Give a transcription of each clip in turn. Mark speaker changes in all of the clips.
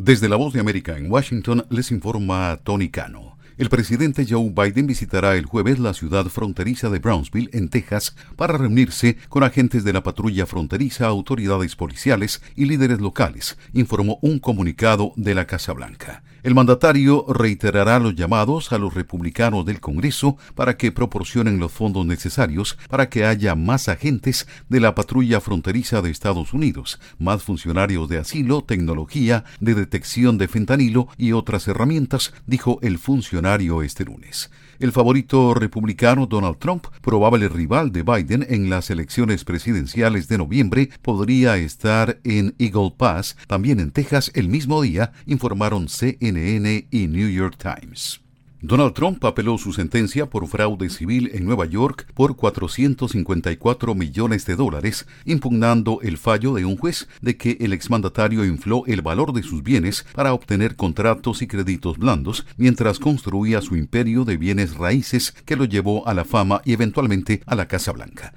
Speaker 1: Desde la voz de América en Washington les informa Tony Cano. El presidente Joe Biden visitará el jueves la ciudad fronteriza de Brownsville, en Texas, para reunirse con agentes de la patrulla fronteriza, autoridades policiales y líderes locales, informó un comunicado de la Casa Blanca. El mandatario reiterará los llamados a los republicanos del Congreso para que proporcionen los fondos necesarios para que haya más agentes de la patrulla fronteriza de Estados Unidos, más funcionarios de asilo, tecnología, de detección de fentanilo y otras herramientas, dijo el funcionario este lunes. El favorito republicano Donald Trump, probable rival de Biden en las elecciones presidenciales de noviembre, podría estar en Eagle Pass, también en Texas, el mismo día, informaron CNN y New York Times. Donald Trump apeló su sentencia por fraude civil en Nueva York por 454 millones de dólares, impugnando el fallo de un juez de que el exmandatario infló el valor de sus bienes para obtener contratos y créditos blandos mientras construía su imperio de bienes raíces que lo llevó a la fama y eventualmente a la Casa Blanca.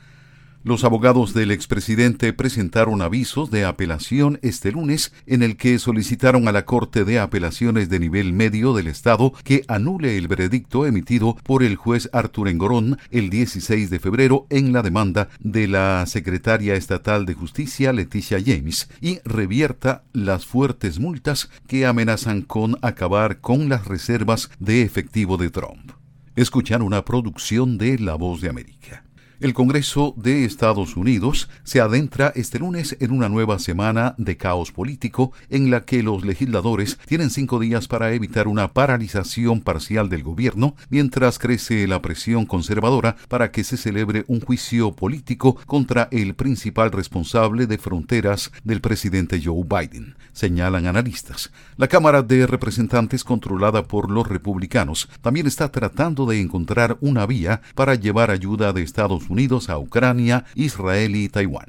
Speaker 1: Los abogados del expresidente presentaron avisos de apelación este lunes en el que solicitaron a la Corte de Apelaciones de nivel medio del Estado que anule el veredicto emitido por el juez Arthur Engorón el 16 de febrero en la demanda de la secretaria estatal de Justicia Leticia James y revierta las fuertes multas que amenazan con acabar con las reservas de efectivo de Trump. Escuchar una producción de La Voz de América. El Congreso de Estados Unidos se adentra este lunes en una nueva semana de caos político en la que los legisladores tienen cinco días para evitar una paralización parcial del gobierno mientras crece la presión conservadora para que se celebre un juicio político contra el principal responsable de fronteras del presidente Joe Biden, señalan analistas. La Cámara de Representantes controlada por los republicanos también está tratando de encontrar una vía para llevar ayuda de Estados Unidos Unidos a Ucrania, Israel y Taiwán.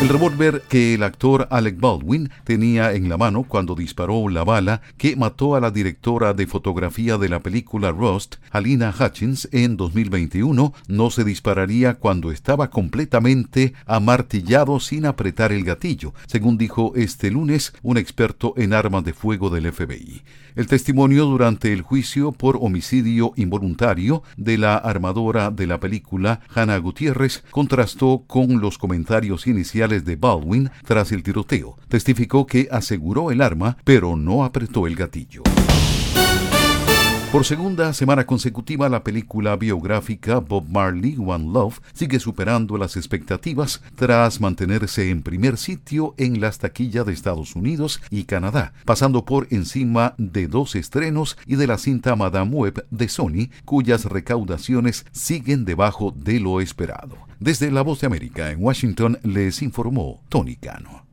Speaker 1: El revólver que el actor Alec Baldwin tenía en la mano cuando disparó la bala que mató a la directora de fotografía de la película Rust, Alina Hutchins, en 2021, no se dispararía cuando estaba completamente amartillado sin apretar el gatillo, según dijo este lunes un experto en armas de fuego del FBI. El testimonio durante el juicio por homicidio involuntario de la armadora de la película, Hannah Gutiérrez, contrastó con los comentarios iniciales de Baldwin tras el tiroteo. Testificó que aseguró el arma, pero no apretó el gatillo. Por segunda semana consecutiva, la película biográfica Bob Marley One Love sigue superando las expectativas tras mantenerse en primer sitio en las taquillas de Estados Unidos y Canadá, pasando por encima de dos estrenos y de la cinta Madame Web de Sony, cuyas recaudaciones siguen debajo de lo esperado. Desde La Voz de América en Washington les informó Tony Cano.